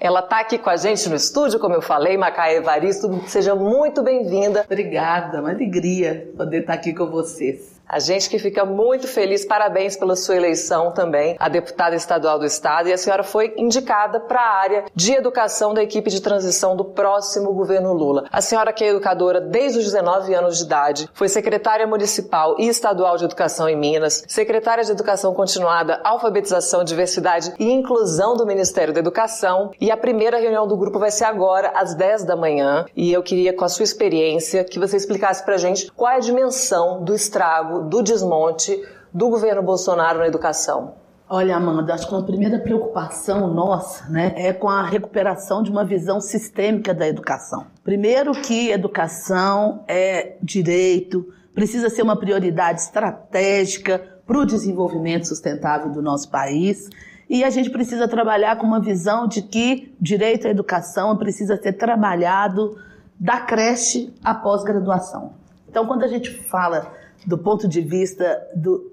Ela está aqui com a gente no estúdio, como eu falei, Macaé Evaristo. Seja muito bem-vinda. Obrigada, uma alegria poder estar aqui com vocês. A gente que fica muito feliz, parabéns pela sua eleição também, a deputada estadual do estado, e a senhora foi indicada para a área de educação da equipe de transição do próximo governo Lula. A senhora que é educadora desde os 19 anos de idade, foi secretária municipal e estadual de educação em Minas, secretária de educação continuada, alfabetização, diversidade e inclusão do Ministério da Educação, e a primeira reunião do grupo vai ser agora às 10 da manhã, e eu queria com a sua experiência que você explicasse para a gente qual é a dimensão do estrago do desmonte do governo Bolsonaro na educação? Olha, Amanda, acho que a primeira preocupação nossa né, é com a recuperação de uma visão sistêmica da educação. Primeiro que educação é direito, precisa ser uma prioridade estratégica para o desenvolvimento sustentável do nosso país. E a gente precisa trabalhar com uma visão de que direito à educação precisa ser trabalhado da creche à pós-graduação. Então, quando a gente fala do ponto de vista do,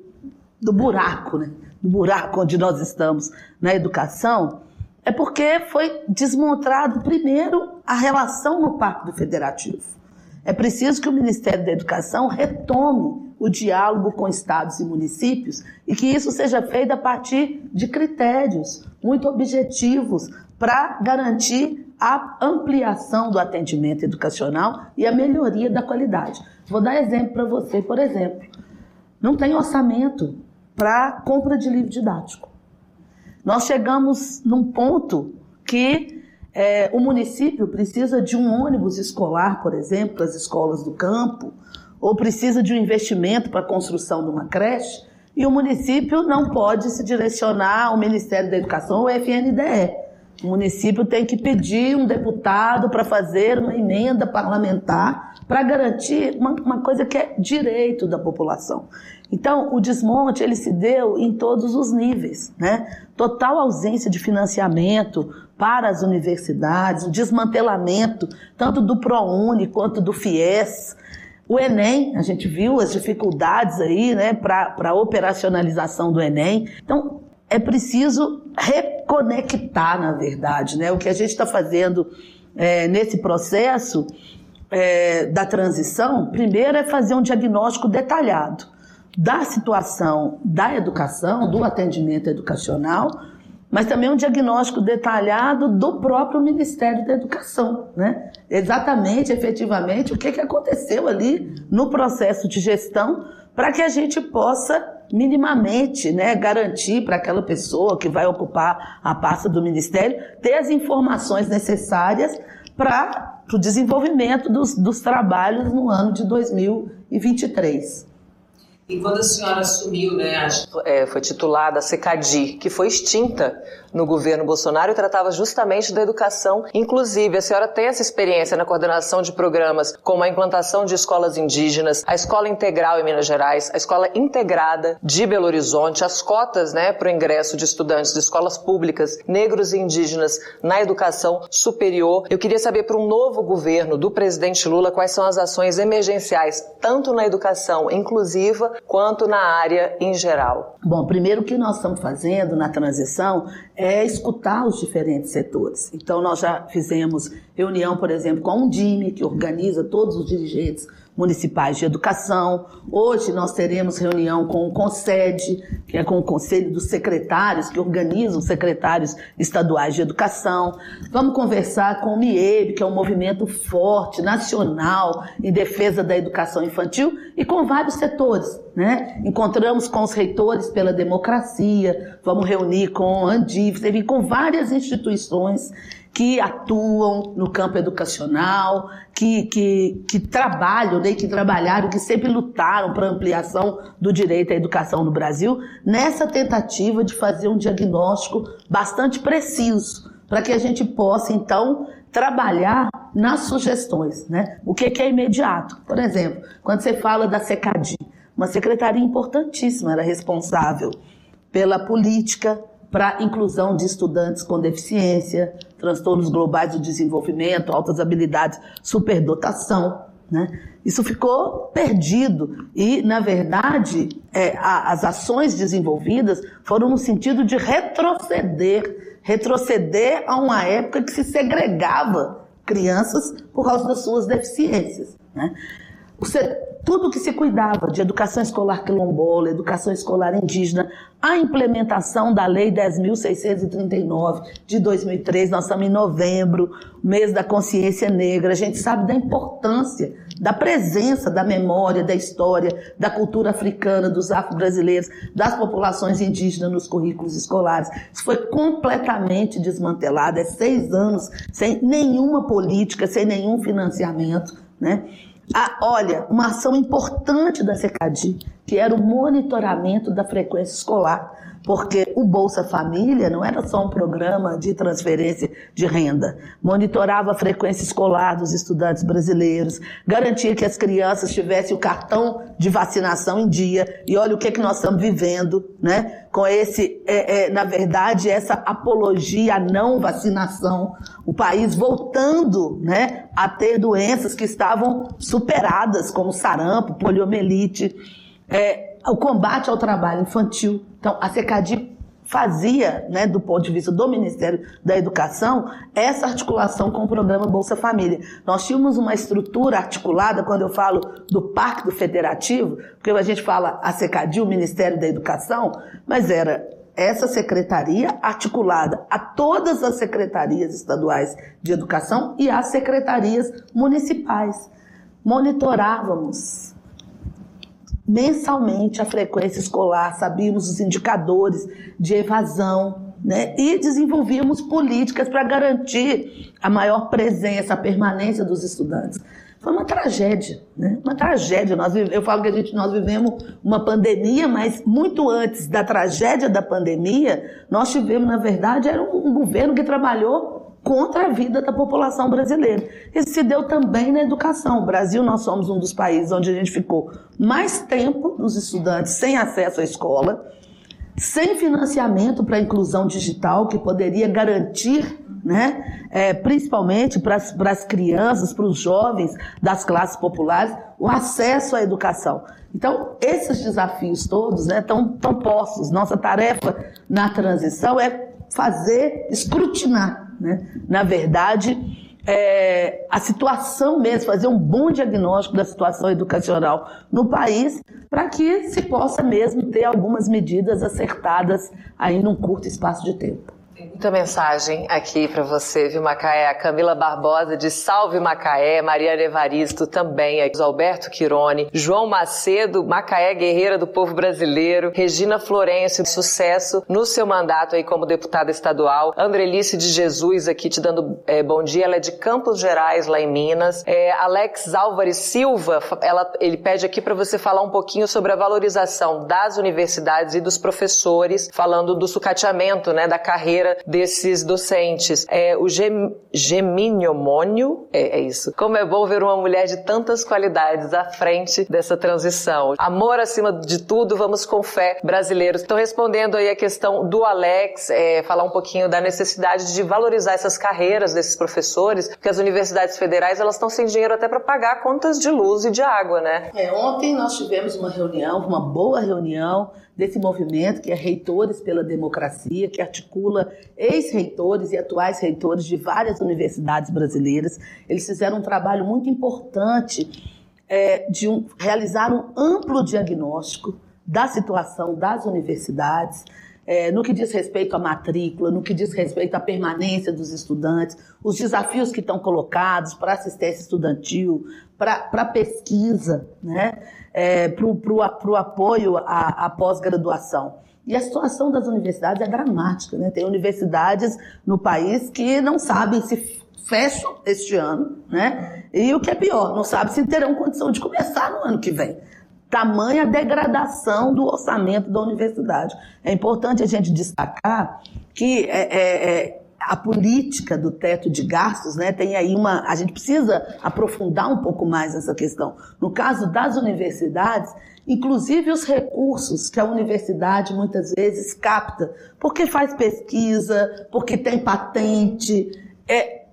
do buraco, né? do buraco onde nós estamos na educação, é porque foi desmontado primeiro a relação no Pacto Federativo. É preciso que o Ministério da Educação retome o diálogo com estados e municípios e que isso seja feito a partir de critérios muito objetivos para garantir a ampliação do atendimento educacional e a melhoria da qualidade. Vou dar exemplo para você, por exemplo. Não tem orçamento para compra de livro didático. Nós chegamos num ponto que é, o município precisa de um ônibus escolar, por exemplo, para as escolas do campo, ou precisa de um investimento para a construção de uma creche, e o município não pode se direcionar ao Ministério da Educação ou FNDE. O município tem que pedir um deputado para fazer uma emenda parlamentar para garantir uma, uma, coisa que é direito da população. Então, o desmonte ele se deu em todos os níveis, né? Total ausência de financiamento para as universidades, o desmantelamento tanto do ProUni quanto do FIES. O Enem, a gente viu as dificuldades aí, né, para a operacionalização do Enem. Então, é preciso reconectar, na verdade. Né? O que a gente está fazendo é, nesse processo é, da transição, primeiro é fazer um diagnóstico detalhado da situação da educação, do atendimento educacional, mas também um diagnóstico detalhado do próprio Ministério da Educação, né? Exatamente, efetivamente, o que, que aconteceu ali no processo de gestão para que a gente possa minimamente né, garantir para aquela pessoa que vai ocupar a pasta do Ministério ter as informações necessárias para o desenvolvimento dos, dos trabalhos no ano de 2023. E quando a senhora assumiu, né, é, foi titulada a Secadi, que foi extinta no governo Bolsonaro tratava justamente da educação. Inclusive, a senhora tem essa experiência na coordenação de programas como a implantação de escolas indígenas, a escola integral em Minas Gerais, a escola integrada de Belo Horizonte, as cotas né, para o ingresso de estudantes de escolas públicas negros e indígenas na educação superior. Eu queria saber para um novo governo do presidente Lula quais são as ações emergenciais, tanto na educação inclusiva quanto na área em geral. Bom, primeiro o que nós estamos fazendo na transição é escutar os diferentes setores. Então, nós já fizemos reunião, por exemplo, com a Undime, que organiza todos os dirigentes municipais de educação. Hoje nós teremos reunião com o CONSED, que é com o Conselho dos Secretários, que organizam os secretários estaduais de educação. Vamos conversar com o MIEB, que é um movimento forte, nacional, em defesa da educação infantil, e com vários setores. Né? Encontramos com os reitores pela democracia, vamos reunir com a Andif, com várias instituições que atuam no campo educacional, que, que, que trabalham, né, que trabalharam, que sempre lutaram para a ampliação do direito à educação no Brasil, nessa tentativa de fazer um diagnóstico bastante preciso, para que a gente possa, então, trabalhar nas sugestões. Né? O que, que é imediato? Por exemplo, quando você fala da SECADI, uma secretaria importantíssima era responsável pela política para inclusão de estudantes com deficiência, transtornos globais do desenvolvimento, altas habilidades, superdotação. Né? Isso ficou perdido e, na verdade, é, a, as ações desenvolvidas foram no sentido de retroceder retroceder a uma época que se segregava crianças por causa das suas deficiências. Né? Tudo que se cuidava de educação escolar quilombola, educação escolar indígena, a implementação da Lei 10.639 de 2003, nós estamos em novembro, mês da consciência negra, a gente sabe da importância da presença da memória, da história, da cultura africana, dos afro-brasileiros, das populações indígenas nos currículos escolares. Isso foi completamente desmantelado, é seis anos sem nenhuma política, sem nenhum financiamento, né? Ah, olha, uma ação importante da SECADI, que era o monitoramento da frequência escolar, porque o Bolsa Família não era só um programa de transferência de renda, monitorava a frequência escolar dos estudantes brasileiros, garantia que as crianças tivessem o cartão de vacinação em dia, e olha o que, é que nós estamos vivendo, né? Com esse, é, é, na verdade, essa apologia à não vacinação, o país voltando, né, a ter doenças que estavam superadas, como sarampo, poliomielite, é, o combate ao trabalho infantil. Então, a SECADI fazia, né, do ponto de vista do Ministério da Educação, essa articulação com o programa Bolsa Família. Nós tínhamos uma estrutura articulada, quando eu falo do Pacto Federativo, porque a gente fala a SECADI, o Ministério da Educação, mas era essa secretaria articulada a todas as secretarias estaduais de educação e às secretarias municipais. Monitorávamos mensalmente a frequência escolar, sabíamos os indicadores de evasão, né? E desenvolvíamos políticas para garantir a maior presença, a permanência dos estudantes. Foi uma tragédia, né? Uma tragédia. Nós, eu falo que a gente, nós vivemos uma pandemia, mas muito antes da tragédia da pandemia, nós tivemos, na verdade, era um, um governo que trabalhou contra a vida da população brasileira. Isso se deu também na educação. O Brasil, nós somos um dos países onde a gente ficou mais tempo dos estudantes sem acesso à escola, sem financiamento para a inclusão digital, que poderia garantir, né, é, principalmente para as crianças, para os jovens das classes populares, o acesso à educação. Então, esses desafios todos estão né, tão postos. Nossa tarefa na transição é fazer, escrutinar né? Na verdade, é, a situação mesmo, fazer um bom diagnóstico da situação educacional no país, para que se possa mesmo ter algumas medidas acertadas aí num curto espaço de tempo. Muita mensagem aqui para você, viu, Macaé? A Camila Barbosa de Salve Macaé, Maria Evaristo também, aqui, Alberto Quirone, João Macedo, Macaé Guerreira do Povo Brasileiro, Regina Florencio, sucesso no seu mandato aí como deputada estadual, Andrelice de Jesus aqui te dando é, bom dia, ela é de Campos Gerais, lá em Minas, é, Alex Álvares Silva, ela, ele pede aqui para você falar um pouquinho sobre a valorização das universidades e dos professores, falando do sucateamento, né, da carreira desses docentes. É, o gem, geminiomônio, é, é isso. Como é bom ver uma mulher de tantas qualidades à frente dessa transição. Amor acima de tudo, vamos com fé, brasileiros. Estou respondendo aí a questão do Alex, é, falar um pouquinho da necessidade de valorizar essas carreiras desses professores, porque as universidades federais elas estão sem dinheiro até para pagar contas de luz e de água, né? É, ontem nós tivemos uma reunião, uma boa reunião desse movimento que é Reitores pela Democracia, que articula ex-reitores e atuais reitores de várias universidades brasileiras. Eles fizeram um trabalho muito importante é, de um, realizar um amplo diagnóstico da situação das universidades, é, no que diz respeito à matrícula, no que diz respeito à permanência dos estudantes, os desafios que estão colocados para assistência estudantil, para pesquisa, né? É, para o apoio à, à pós-graduação. E a situação das universidades é dramática. Né? Tem universidades no país que não sabem se fecham este ano, né? E o que é pior, não sabem se terão condição de começar no ano que vem tamanha degradação do orçamento da universidade. É importante a gente destacar que é, é, é, a política do teto de gastos, né, tem aí uma. A gente precisa aprofundar um pouco mais essa questão. No caso das universidades, inclusive os recursos que a universidade muitas vezes capta, porque faz pesquisa, porque tem patente. É,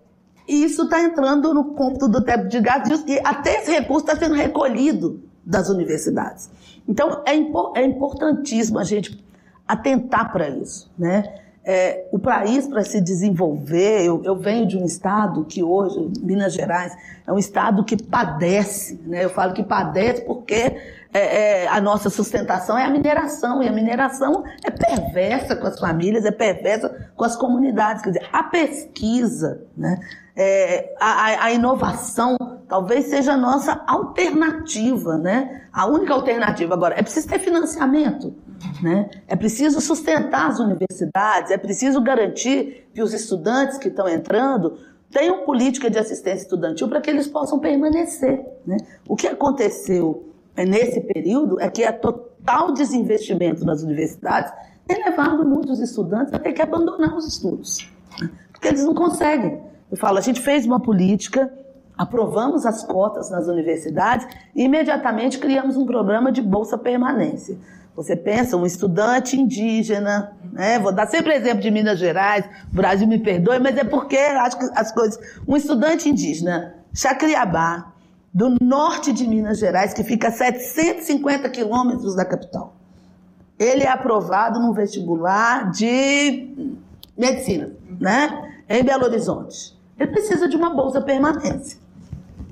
isso está entrando no cômputo do teto de gastos e até esse recurso está sendo recolhido das universidades. Então, é, é importantíssimo a gente atentar para isso, né? É, o país, para se desenvolver, eu, eu, venho de um estado que hoje, Minas Gerais, é um estado que padece, né? eu falo que padece porque é, é, a nossa sustentação é a mineração, e a mineração é perversa com as famílias, é perversa com as comunidades. Quer dizer, a pesquisa, né? É, a, a, inovação talvez seja a nossa alternativa, né? A única alternativa agora é preciso ter financiamento, né? É preciso sustentar as universidades, é preciso garantir que os estudantes que estão entrando tenham política de assistência estudantil para que eles possam permanecer, né? O que aconteceu nesse período é que a total desinvestimento nas universidades tem levado muitos estudantes a ter que abandonar os estudos, né? porque eles não conseguem eu falo, a gente fez uma política, aprovamos as cotas nas universidades e imediatamente criamos um programa de bolsa permanência. Você pensa, um estudante indígena, né? vou dar sempre exemplo de Minas Gerais, o Brasil me perdoe, mas é porque acho que as coisas. Um estudante indígena, Chacriabá, do norte de Minas Gerais, que fica a 750 quilômetros da capital. Ele é aprovado num vestibular de medicina, né? Em Belo Horizonte ele precisa de uma bolsa permanência.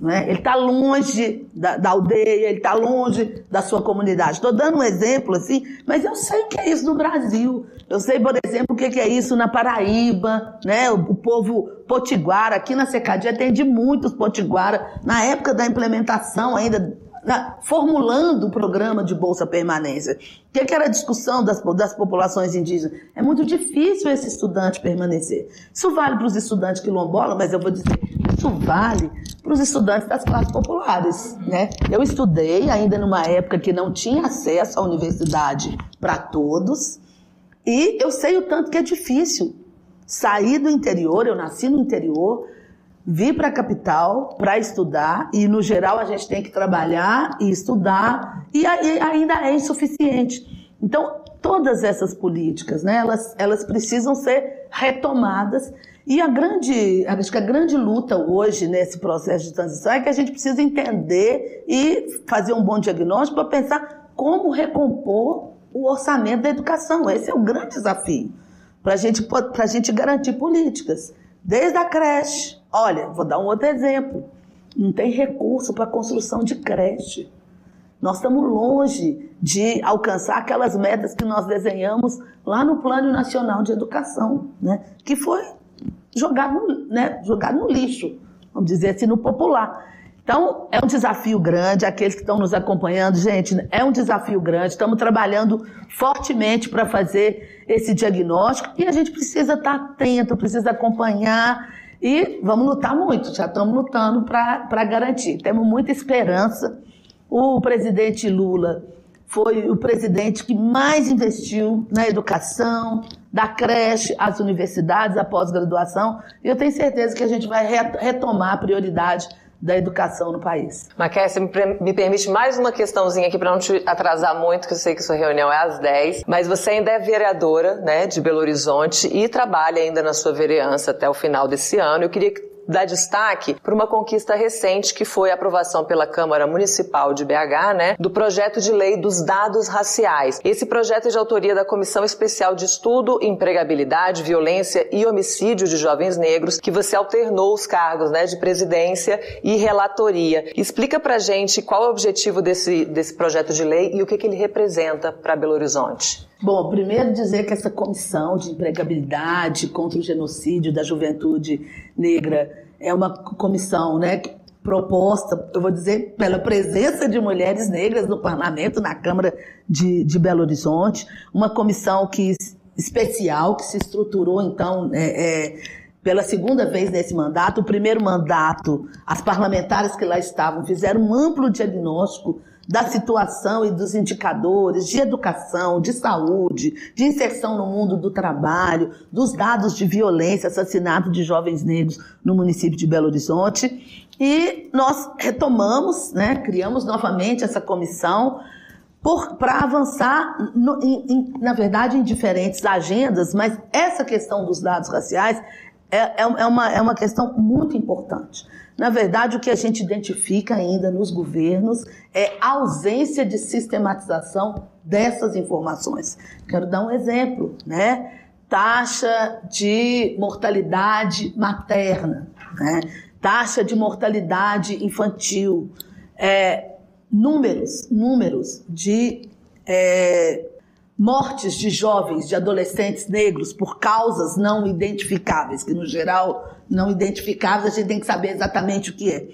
Né? Ele está longe da, da, aldeia, ele está longe da sua comunidade. Estou dando um exemplo assim, mas eu sei que é isso no Brasil. Eu sei, por exemplo, o que é isso na Paraíba, né? o, o povo potiguara. Aqui na Secadia atende muitos potiguara. Na época da implementação ainda na, formulando o programa de Bolsa Permanência. O que, que era a discussão das, das populações indígenas? É muito difícil esse estudante permanecer. Isso vale para os estudantes quilombolas, mas eu vou dizer, isso vale para os estudantes das classes populares. Né? Eu estudei ainda numa época que não tinha acesso à universidade para todos, e eu sei o tanto que é difícil sair do interior, eu nasci no interior, vir para a capital para estudar e no geral a gente tem que trabalhar e estudar e ainda é insuficiente. Então todas essas políticas, né, elas, elas precisam ser retomadas e a grande, acho que a grande luta hoje nesse processo de transição é que a gente precisa entender e fazer um bom diagnóstico para pensar como recompor o orçamento da educação. Esse é o grande desafio para gente, a gente garantir políticas, desde a creche, Olha, vou dar um outro exemplo. Não tem recurso para construção de creche. Nós estamos longe de alcançar aquelas metas que nós desenhamos lá no Plano Nacional de Educação, né? que foi jogado no, né? jogado no lixo, vamos dizer assim, no popular. Então, é um desafio grande, aqueles que estão nos acompanhando, gente, é um desafio grande, estamos trabalhando fortemente para fazer esse diagnóstico e a gente precisa estar atento, precisa acompanhar e vamos lutar muito, já estamos lutando para garantir. Temos muita esperança. O presidente Lula foi o presidente que mais investiu na educação, da creche, às universidades, a pós-graduação. E eu tenho certeza que a gente vai retomar a prioridade da educação no país. Maquia, me, me permite mais uma questãozinha aqui para não te atrasar muito, que eu sei que sua reunião é às 10, mas você ainda é vereadora né, de Belo Horizonte e trabalha ainda na sua vereança até o final desse ano. Eu queria que dá destaque para uma conquista recente que foi a aprovação pela Câmara Municipal de BH, né, do projeto de lei dos dados raciais. Esse projeto é de autoria da Comissão Especial de Estudo, Empregabilidade, Violência e Homicídio de Jovens Negros, que você alternou os cargos, né, de presidência e relatoria. Explica pra gente qual é o objetivo desse, desse projeto de lei e o que, que ele representa para Belo Horizonte. Bom, primeiro dizer que essa comissão de empregabilidade contra o genocídio da juventude negra é uma comissão, né, proposta, eu vou dizer, pela presença de mulheres negras no parlamento, na Câmara de, de Belo Horizonte, uma comissão que especial que se estruturou então é, é, pela segunda vez nesse mandato. O primeiro mandato, as parlamentares que lá estavam fizeram um amplo diagnóstico da situação e dos indicadores de educação, de saúde, de inserção no mundo do trabalho, dos dados de violência, assassinato de jovens negros no município de Belo Horizonte. E nós retomamos, né, criamos novamente essa comissão para avançar, no, em, em, na verdade, em diferentes agendas, mas essa questão dos dados raciais é, é, é, uma, é uma questão muito importante. Na verdade, o que a gente identifica ainda nos governos é a ausência de sistematização dessas informações. Quero dar um exemplo, né? taxa de mortalidade materna, né? taxa de mortalidade infantil, é, números, números de é, mortes de jovens, de adolescentes negros por causas não identificáveis, que no geral não identificáveis a gente tem que saber exatamente o que é.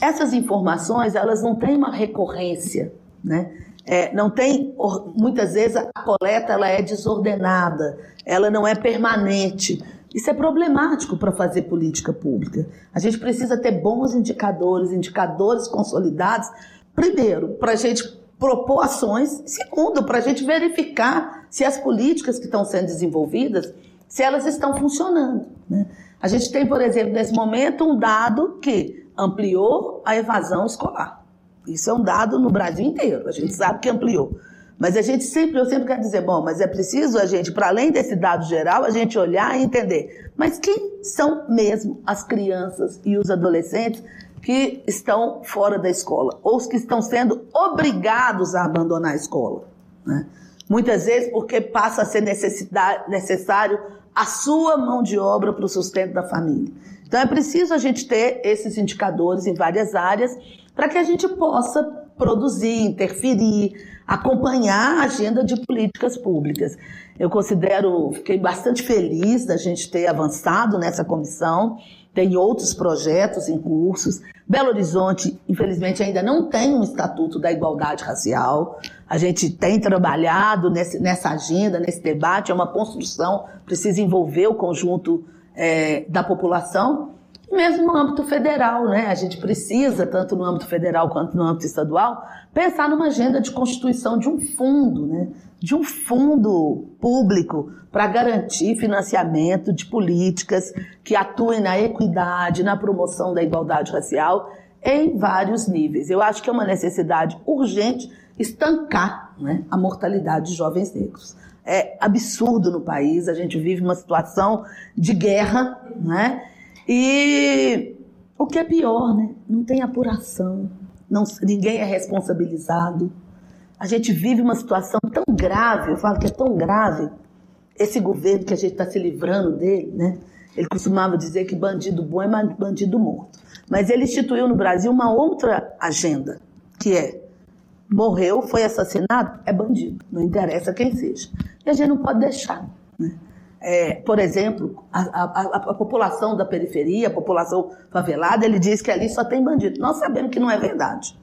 Essas informações elas não têm uma recorrência, né? É, não tem, muitas vezes a coleta ela é desordenada, ela não é permanente. Isso é problemático para fazer política pública. A gente precisa ter bons indicadores, indicadores consolidados, primeiro, para a gente propor ações, segundo, para a gente verificar se as políticas que estão sendo desenvolvidas, se elas estão funcionando. Né? A gente tem, por exemplo, nesse momento, um dado que ampliou a evasão escolar. Isso é um dado no Brasil inteiro, a gente sabe que ampliou. Mas a gente sempre, eu sempre quero dizer, bom, mas é preciso a gente, para além desse dado geral, a gente olhar e entender. Mas quem são mesmo as crianças e os adolescentes que estão fora da escola? Ou os que estão sendo obrigados a abandonar a escola? Né? Muitas vezes porque passa a ser necessário a sua mão de obra para o sustento da família. Então é preciso a gente ter esses indicadores em várias áreas para que a gente possa produzir, interferir, acompanhar a agenda de políticas públicas. Eu considero, fiquei bastante feliz da gente ter avançado nessa comissão. Tem outros projetos em cursos. Belo Horizonte, infelizmente, ainda não tem um estatuto da igualdade racial. A gente tem trabalhado nesse, nessa agenda, nesse debate. É uma construção, precisa envolver o conjunto é, da população mesmo no âmbito federal, né? A gente precisa, tanto no âmbito federal quanto no âmbito estadual, pensar numa agenda de constituição de um fundo, né? De um fundo público para garantir financiamento de políticas que atuem na equidade, na promoção da igualdade racial em vários níveis. Eu acho que é uma necessidade urgente estancar né, a mortalidade de jovens negros. É absurdo no país, a gente vive uma situação de guerra, né? E o que é pior, né? Não tem apuração, não, ninguém é responsabilizado. A gente vive uma situação tão grave, eu falo que é tão grave, esse governo que a gente está se livrando dele, né? Ele costumava dizer que bandido bom é bandido morto. Mas ele instituiu no Brasil uma outra agenda, que é morreu, foi assassinado, é bandido, não interessa quem seja. E a gente não pode deixar. Né? É, por exemplo, a, a, a, população da periferia, a população favelada, ele diz que ali só tem bandido. Nós sabemos que não é verdade.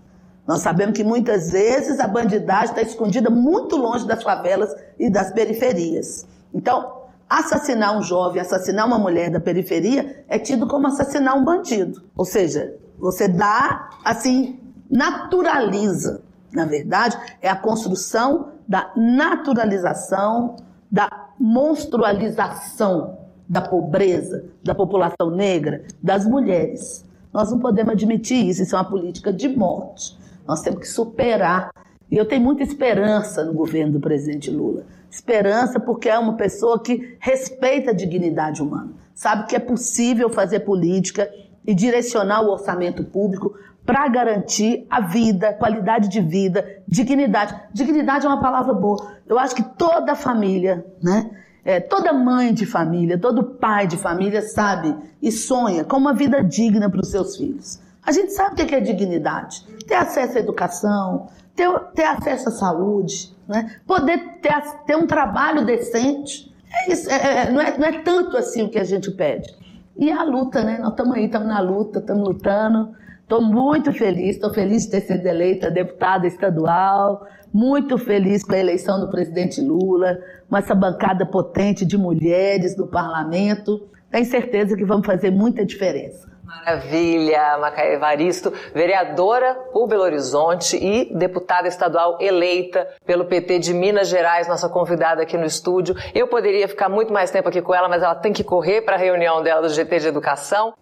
Nós sabemos que muitas vezes a bandidagem está escondida muito longe das favelas e das periferias. Então, assassinar um jovem, assassinar uma mulher da periferia é tido como assassinar um bandido. Ou seja, você dá, assim, naturaliza. Na verdade, é a construção da naturalização da monstrualização da pobreza, da população negra, das mulheres. Nós não podemos admitir isso, isso é uma política de morte. Nós temos que superar. E eu tenho muita esperança no governo do presidente Lula. Esperança porque é uma pessoa que respeita a dignidade humana, sabe que é possível fazer política e direcionar o orçamento público para garantir a vida, qualidade de vida, dignidade. Dignidade é uma palavra boa. Eu acho que toda família, né? É, toda mãe de família, todo pai de família sabe e sonha com uma vida digna para os seus filhos. A gente sabe o que é dignidade. Ter acesso à educação, ter, ter acesso à saúde, né? poder ter, ter um trabalho decente. É isso, é, é, não, é, não é tanto assim o que a gente pede. E a luta, né? Nós estamos aí, estamos na luta, estamos lutando. Estou muito feliz, estou feliz de ter sido eleita deputada estadual, muito feliz com a eleição do presidente Lula, com essa bancada potente de mulheres no parlamento. Tenho certeza que vamos fazer muita diferença. Maravilha, Macaé Evaristo, vereadora por Belo Horizonte e deputada estadual eleita pelo PT de Minas Gerais, nossa convidada aqui no estúdio. Eu poderia ficar muito mais tempo aqui com ela, mas ela tem que correr para a reunião dela do GT de Educação.